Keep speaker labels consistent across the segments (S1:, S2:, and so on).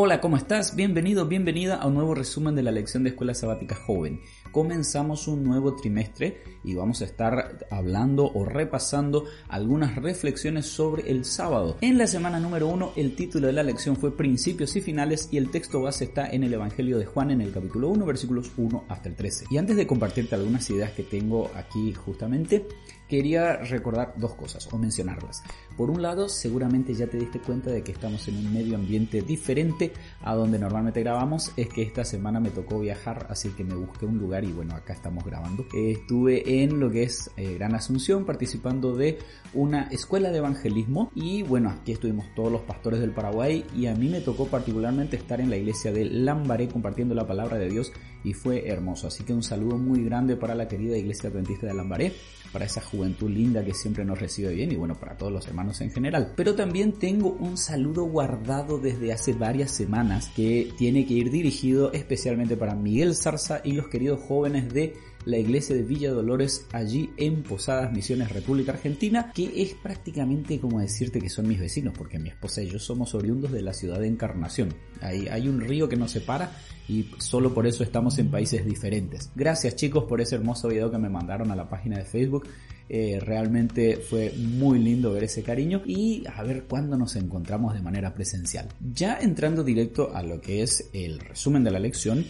S1: Hola, ¿cómo estás? Bienvenido, bienvenida a un nuevo resumen de la lección de Escuela Sabática Joven. Comenzamos un nuevo trimestre y vamos a estar hablando o repasando algunas reflexiones sobre el sábado. En la semana número uno, el título de la lección fue Principios y Finales y el texto base está en el Evangelio de Juan en el capítulo 1, versículos 1 hasta el 13. Y antes de compartirte algunas ideas que tengo aquí justamente, quería recordar dos cosas o mencionarlas. Por un lado, seguramente ya te diste cuenta de que estamos en un medio ambiente diferente a donde normalmente grabamos. Es que esta semana me tocó viajar, así que me busqué un lugar y bueno, acá estamos grabando. estuve en lo que es eh, Gran Asunción participando de una escuela de evangelismo y bueno, aquí estuvimos todos los pastores del Paraguay y a mí me tocó particularmente estar en la iglesia de Lambaré compartiendo la palabra de Dios y fue hermoso. Así que un saludo muy grande para la querida iglesia adventista de Lambaré, para esa juventud linda que siempre nos recibe bien y bueno, para todos los hermanos en general. Pero también tengo un saludo guardado desde hace varias semanas que tiene que ir dirigido especialmente para Miguel Zarza y los queridos jóvenes de la iglesia de Villa Dolores allí en Posadas Misiones República Argentina, que es prácticamente como decirte que son mis vecinos, porque mi esposa y yo somos oriundos de la ciudad de Encarnación. Hay, hay un río que nos separa y solo por eso estamos en países diferentes. Gracias chicos por ese hermoso video que me mandaron a la página de Facebook. Eh, realmente fue muy lindo ver ese cariño y a ver cuándo nos encontramos de manera presencial. Ya entrando directo a lo que es el resumen de la lección,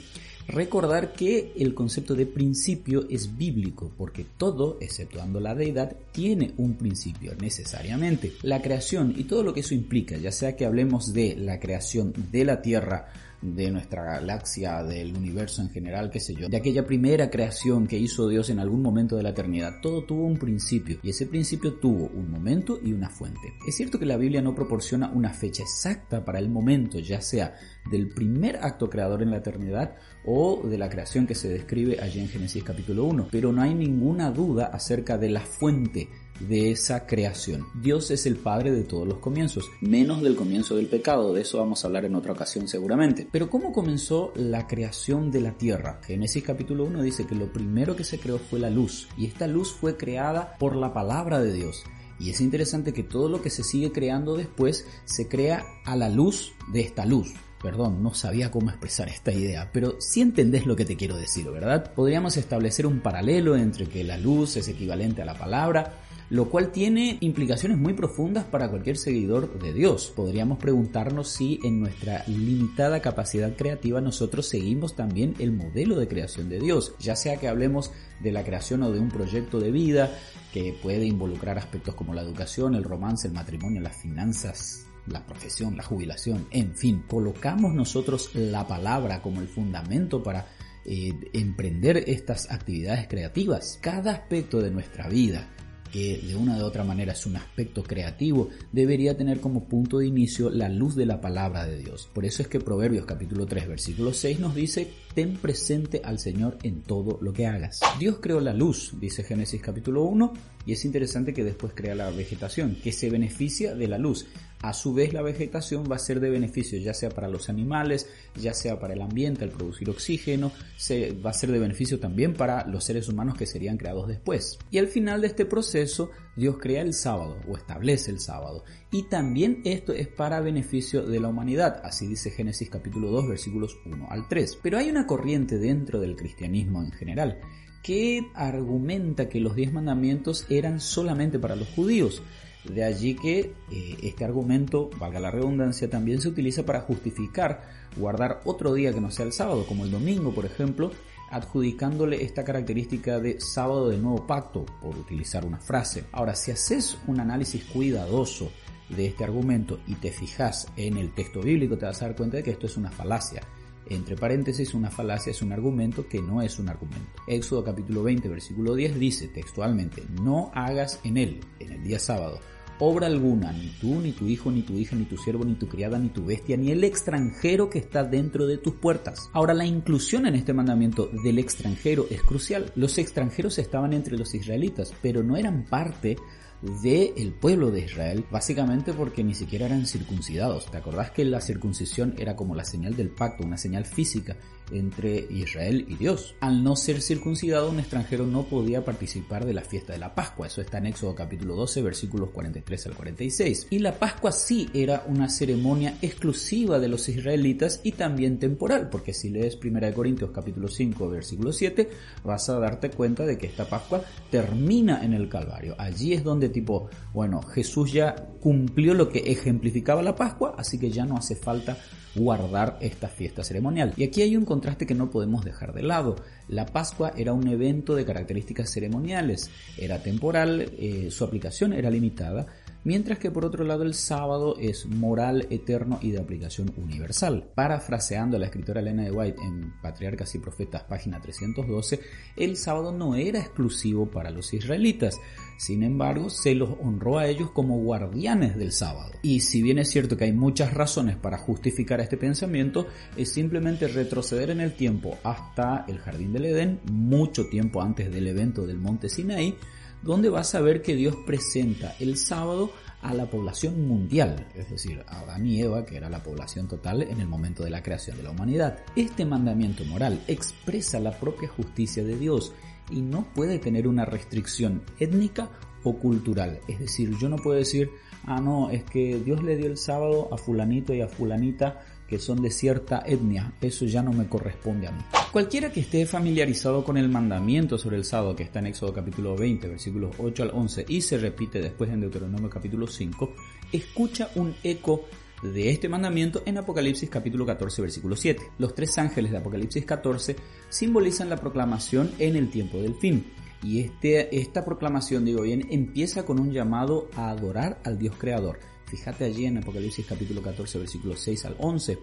S1: recordar que el concepto de principio es bíblico, porque todo, exceptuando la deidad, tiene un principio necesariamente. La creación y todo lo que eso implica, ya sea que hablemos de la creación de la tierra, de nuestra galaxia, del universo en general, qué sé yo, de aquella primera creación que hizo Dios en algún momento de la eternidad. Todo tuvo un principio y ese principio tuvo un momento y una fuente. Es cierto que la Biblia no proporciona una fecha exacta para el momento, ya sea del primer acto creador en la eternidad o de la creación que se describe allí en Génesis capítulo 1, pero no hay ninguna duda acerca de la fuente de esa creación. Dios es el padre de todos los comienzos, menos del comienzo del pecado, de eso vamos a hablar en otra ocasión seguramente. Pero ¿cómo comenzó la creación de la tierra? Génesis capítulo 1 dice que lo primero que se creó fue la luz, y esta luz fue creada por la palabra de Dios. Y es interesante que todo lo que se sigue creando después se crea a la luz de esta luz. Perdón, no sabía cómo expresar esta idea, pero sí entendés lo que te quiero decir, ¿verdad? Podríamos establecer un paralelo entre que la luz es equivalente a la palabra lo cual tiene implicaciones muy profundas para cualquier seguidor de Dios. Podríamos preguntarnos si en nuestra limitada capacidad creativa nosotros seguimos también el modelo de creación de Dios, ya sea que hablemos de la creación o de un proyecto de vida que puede involucrar aspectos como la educación, el romance, el matrimonio, las finanzas, la profesión, la jubilación, en fin, colocamos nosotros la palabra como el fundamento para eh, emprender estas actividades creativas. Cada aspecto de nuestra vida que de una u otra manera es un aspecto creativo, debería tener como punto de inicio la luz de la palabra de Dios. Por eso es que Proverbios capítulo 3 versículo 6 nos dice, ten presente al Señor en todo lo que hagas. Dios creó la luz, dice Génesis capítulo 1, y es interesante que después crea la vegetación, que se beneficia de la luz. A su vez la vegetación va a ser de beneficio ya sea para los animales, ya sea para el ambiente al producir oxígeno, se, va a ser de beneficio también para los seres humanos que serían creados después. Y al final de este proceso Dios crea el sábado o establece el sábado. Y también esto es para beneficio de la humanidad, así dice Génesis capítulo 2 versículos 1 al 3. Pero hay una corriente dentro del cristianismo en general que argumenta que los diez mandamientos eran solamente para los judíos. De allí que eh, este argumento, valga la redundancia, también se utiliza para justificar guardar otro día que no sea el sábado, como el domingo, por ejemplo, adjudicándole esta característica de sábado del nuevo pacto, por utilizar una frase. Ahora, si haces un análisis cuidadoso de este argumento y te fijas en el texto bíblico, te vas a dar cuenta de que esto es una falacia. Entre paréntesis, una falacia es un argumento que no es un argumento. Éxodo capítulo 20, versículo 10 dice textualmente, no hagas en él, en el día sábado, obra alguna, ni tú, ni tu hijo, ni tu hija, ni tu siervo, ni tu criada, ni tu bestia, ni el extranjero que está dentro de tus puertas. Ahora, la inclusión en este mandamiento del extranjero es crucial. Los extranjeros estaban entre los israelitas, pero no eran parte del el pueblo de Israel, básicamente porque ni siquiera eran circuncidados. ¿Te acordás que la circuncisión era como la señal del pacto, una señal física? Entre Israel y Dios. Al no ser circuncidado, un extranjero no podía participar de la fiesta de la Pascua. Eso está en Éxodo capítulo 12, versículos 43 al 46. Y la Pascua sí era una ceremonia exclusiva de los israelitas y también temporal, porque si lees 1 Corintios capítulo 5, versículo 7, vas a darte cuenta de que esta Pascua termina en el Calvario. Allí es donde tipo, bueno, Jesús ya cumplió lo que ejemplificaba la Pascua, así que ya no hace falta guardar esta fiesta ceremonial. Y aquí hay un contraste que no podemos dejar de lado. La Pascua era un evento de características ceremoniales, era temporal, eh, su aplicación era limitada, mientras que por otro lado el sábado es moral, eterno y de aplicación universal. Parafraseando a la escritora Elena de White en Patriarcas y Profetas, página 312, el sábado no era exclusivo para los israelitas, sin embargo, se los honró a ellos como guardianes del sábado. Y si bien es cierto que hay muchas razones para justificar este pensamiento, es simplemente retroceder en el tiempo hasta el jardín del Edén, mucho tiempo antes del evento del monte Sinaí, donde vas a ver que Dios presenta el sábado a la población mundial, es decir, a Adán y Eva, que era la población total en el momento de la creación de la humanidad. Este mandamiento moral expresa la propia justicia de Dios y no puede tener una restricción étnica o cultural. Es decir, yo no puedo decir, ah, no, es que Dios le dio el sábado a fulanito y a fulanita que son de cierta etnia, eso ya no me corresponde a mí. Cualquiera que esté familiarizado con el mandamiento sobre el sábado que está en Éxodo capítulo 20, versículos 8 al 11 y se repite después en Deuteronomio capítulo 5, escucha un eco de este mandamiento en Apocalipsis capítulo 14 versículo 7. Los tres ángeles de Apocalipsis 14 simbolizan la proclamación en el tiempo del fin. Y este, esta proclamación, digo bien, empieza con un llamado a adorar al Dios creador. Fíjate allí en Apocalipsis capítulo 14 versículos 6 al 11.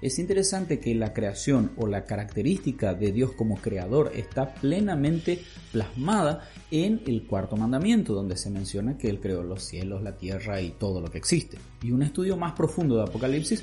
S1: Es interesante que la creación o la característica de Dios como creador está plenamente plasmada en el cuarto mandamiento, donde se menciona que Él creó los cielos, la tierra y todo lo que existe. Y un estudio más profundo de Apocalipsis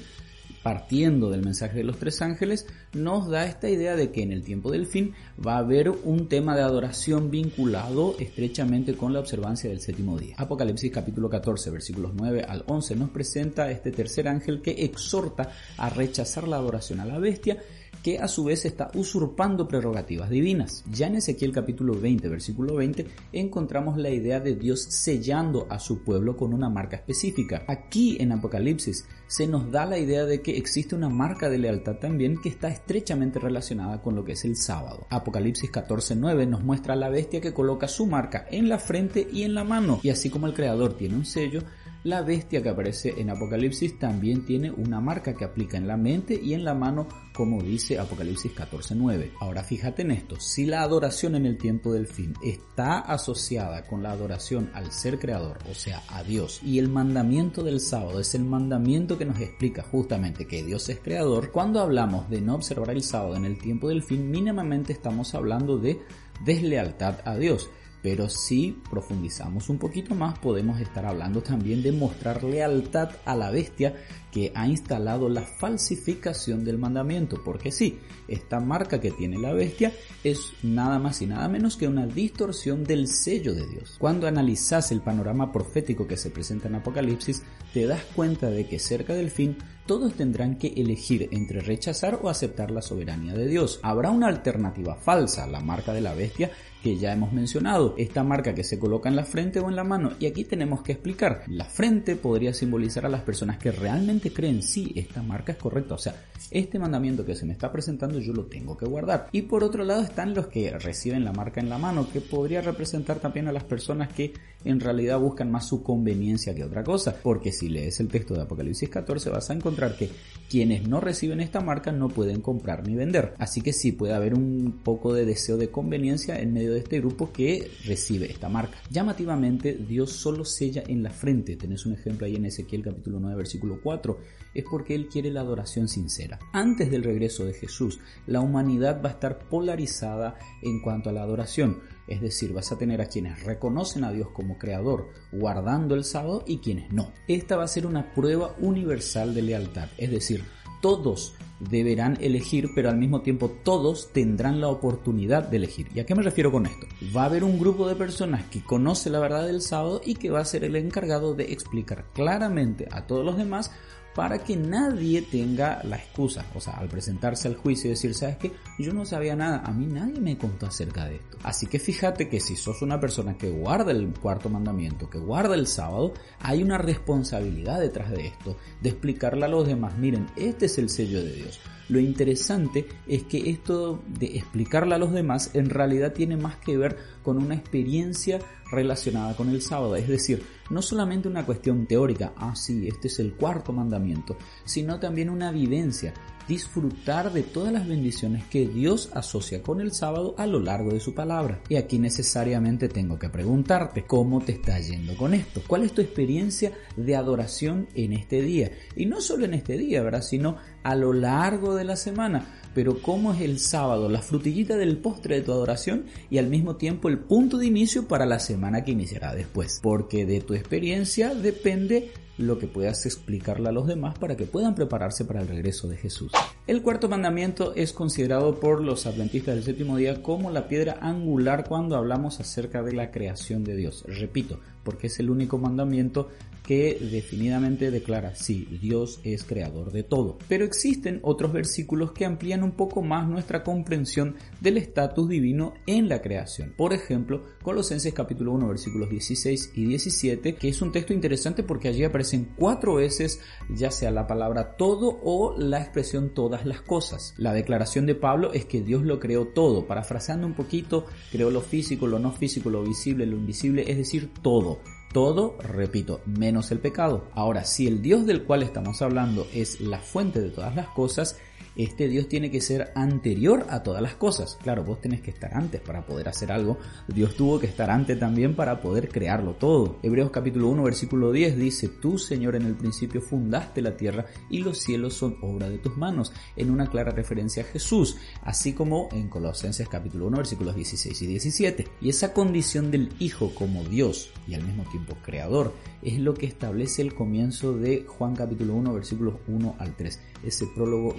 S1: partiendo del mensaje de los tres ángeles, nos da esta idea de que en el tiempo del fin va a haber un tema de adoración vinculado estrechamente con la observancia del séptimo día. Apocalipsis capítulo 14 versículos 9 al 11 nos presenta este tercer ángel que exhorta a rechazar la adoración a la bestia que a su vez está usurpando prerrogativas divinas. Ya en Ezequiel capítulo 20, versículo 20, encontramos la idea de Dios sellando a su pueblo con una marca específica. Aquí en Apocalipsis se nos da la idea de que existe una marca de lealtad también que está estrechamente relacionada con lo que es el sábado. Apocalipsis 14.9 nos muestra a la bestia que coloca su marca en la frente y en la mano, y así como el creador tiene un sello, la bestia que aparece en Apocalipsis también tiene una marca que aplica en la mente y en la mano, como dice Apocalipsis 14:9. Ahora fíjate en esto, si la adoración en el tiempo del fin está asociada con la adoración al ser creador, o sea, a Dios, y el mandamiento del sábado es el mandamiento que nos explica justamente que Dios es creador, cuando hablamos de no observar el sábado en el tiempo del fin, mínimamente estamos hablando de deslealtad a Dios. Pero si profundizamos un poquito más, podemos estar hablando también de mostrar lealtad a la bestia que ha instalado la falsificación del mandamiento. Porque sí, esta marca que tiene la bestia es nada más y nada menos que una distorsión del sello de Dios. Cuando analizas el panorama profético que se presenta en Apocalipsis, te das cuenta de que cerca del fin todos tendrán que elegir entre rechazar o aceptar la soberanía de Dios. Habrá una alternativa falsa, la marca de la bestia, que ya hemos mencionado, esta marca que se coloca en la frente o en la mano. Y aquí tenemos que explicar, la frente podría simbolizar a las personas que realmente creen, sí, esta marca es correcta, o sea, este mandamiento que se me está presentando yo lo tengo que guardar. Y por otro lado están los que reciben la marca en la mano, que podría representar también a las personas que en realidad buscan más su conveniencia que otra cosa, porque si lees el texto de Apocalipsis 14 vas a encontrar que quienes no reciben esta marca no pueden comprar ni vender. Así que sí puede haber un poco de deseo de conveniencia en medio de este grupo que recibe esta marca. Llamativamente, Dios solo sella en la frente. Tenés un ejemplo ahí en Ezequiel capítulo 9 versículo 4. Es porque Él quiere la adoración sincera. Antes del regreso de Jesús, la humanidad va a estar polarizada en cuanto a la adoración. Es decir, vas a tener a quienes reconocen a Dios como creador, guardando el sábado, y quienes no. Esta va a ser una prueba universal de lealtad. Es decir, todos deberán elegir, pero al mismo tiempo todos tendrán la oportunidad de elegir. ¿Y a qué me refiero con esto? Va a haber un grupo de personas que conoce la verdad del sábado y que va a ser el encargado de explicar claramente a todos los demás para que nadie tenga la excusa, o sea, al presentarse al juicio y decir, ¿sabes qué? Yo no sabía nada, a mí nadie me contó acerca de esto. Así que fíjate que si sos una persona que guarda el cuarto mandamiento, que guarda el sábado, hay una responsabilidad detrás de esto, de explicarle a los demás, miren, este es el sello de Dios. Lo interesante es que esto de explicarle a los demás en realidad tiene más que ver con una experiencia relacionada con el sábado, es decir, no solamente una cuestión teórica, ah sí, este es el cuarto mandamiento, sino también una vivencia, disfrutar de todas las bendiciones que Dios asocia con el sábado a lo largo de su palabra. Y aquí necesariamente tengo que preguntarte, ¿cómo te está yendo con esto? ¿Cuál es tu experiencia de adoración en este día? Y no solo en este día, ¿verdad? Sino a lo largo de la semana pero cómo es el sábado, la frutillita del postre de tu adoración y al mismo tiempo el punto de inicio para la semana que iniciará después. Porque de tu experiencia depende lo que puedas explicarle a los demás para que puedan prepararse para el regreso de Jesús. El cuarto mandamiento es considerado por los adventistas del séptimo día como la piedra angular cuando hablamos acerca de la creación de Dios. Repito, porque es el único mandamiento que definidamente declara, sí, Dios es creador de todo. Pero existen otros versículos que amplían un poco más nuestra comprensión del estatus divino en la creación. Por ejemplo, Colosenses capítulo 1 versículos 16 y 17, que es un texto interesante porque allí aparecen cuatro veces ya sea la palabra todo o la expresión todas las cosas. La declaración de Pablo es que Dios lo creó todo. Parafraseando un poquito, creó lo físico, lo no físico, lo visible, lo invisible, es decir, todo. Todo, repito, menos el pecado. Ahora, si el Dios del cual estamos hablando es la fuente de todas las cosas, este Dios tiene que ser anterior a todas las cosas. Claro, vos tenés que estar antes para poder hacer algo. Dios tuvo que estar antes también para poder crearlo todo. Hebreos capítulo 1 versículo 10 dice, tú Señor en el principio fundaste la tierra y los cielos son obra de tus manos, en una clara referencia a Jesús, así como en Colosenses capítulo 1 versículos 16 y 17. Y esa condición del Hijo como Dios y al mismo tiempo creador es lo que establece el comienzo de Juan capítulo 1 versículos 1 al 3, ese prólogo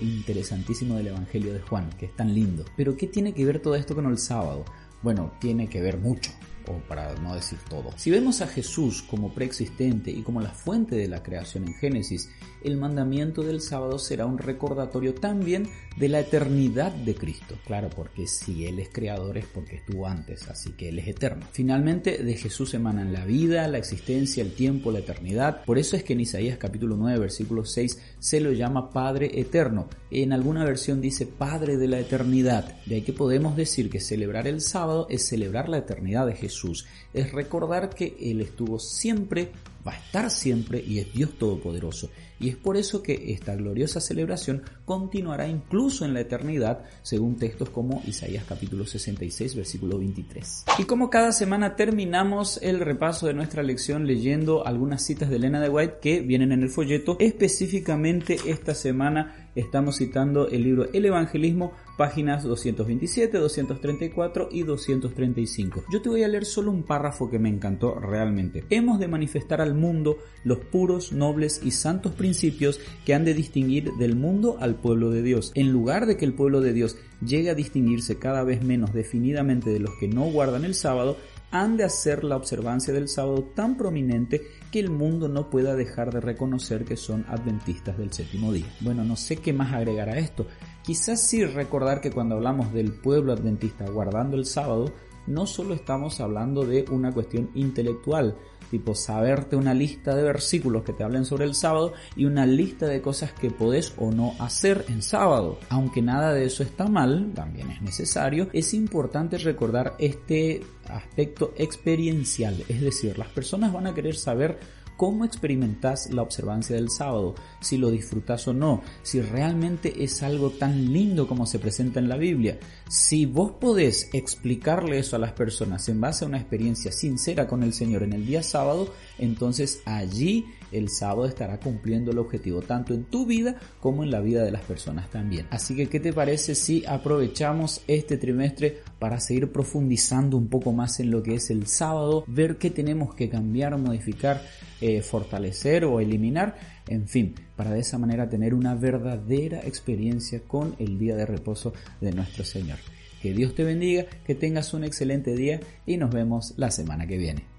S1: interesantísimo del Evangelio de Juan, que es tan lindo. Pero ¿qué tiene que ver todo esto con el sábado? Bueno, tiene que ver mucho o para no decir todo. Si vemos a Jesús como preexistente y como la fuente de la creación en Génesis, el mandamiento del sábado será un recordatorio también de la eternidad de Cristo. Claro, porque si Él es creador es porque estuvo antes, así que Él es eterno. Finalmente, de Jesús emanan la vida, la existencia, el tiempo, la eternidad. Por eso es que en Isaías capítulo 9, versículo 6 se lo llama Padre eterno. En alguna versión dice Padre de la eternidad. De ahí que podemos decir que celebrar el sábado es celebrar la eternidad de Es recordar que Él estuvo siempre, va a estar siempre y es Dios Todopoderoso. Y es por eso que esta gloriosa celebración continuará incluso en la eternidad, según textos como Isaías capítulo 66, versículo 23. Y como cada semana terminamos el repaso de nuestra lección leyendo algunas citas de Elena de White que vienen en el folleto, específicamente esta semana estamos citando el libro El Evangelismo páginas 227, 234 y 235. Yo te voy a leer solo un párrafo que me encantó realmente. Hemos de manifestar al mundo los puros, nobles y santos principios que han de distinguir del mundo al pueblo de Dios. En lugar de que el pueblo de Dios llegue a distinguirse cada vez menos definidamente de los que no guardan el sábado, han de hacer la observancia del sábado tan prominente que el mundo no pueda dejar de reconocer que son adventistas del séptimo día. Bueno, no sé qué más agregar a esto. Quizás sí recordar que cuando hablamos del pueblo adventista guardando el sábado, no solo estamos hablando de una cuestión intelectual, tipo saberte una lista de versículos que te hablen sobre el sábado y una lista de cosas que podés o no hacer en sábado. Aunque nada de eso está mal, también es necesario, es importante recordar este aspecto experiencial, es decir, las personas van a querer saber cómo experimentas la observancia del sábado, si lo disfrutas o no, si realmente es algo tan lindo como se presenta en la Biblia. Si vos podés explicarle eso a las personas en base a una experiencia sincera con el Señor en el día sábado, entonces allí el sábado estará cumpliendo el objetivo tanto en tu vida como en la vida de las personas también. Así que, ¿qué te parece si aprovechamos este trimestre para seguir profundizando un poco más en lo que es el sábado, ver qué tenemos que cambiar, modificar, eh, fortalecer o eliminar? en fin, para de esa manera tener una verdadera experiencia con el día de reposo de nuestro Señor. Que Dios te bendiga, que tengas un excelente día y nos vemos la semana que viene.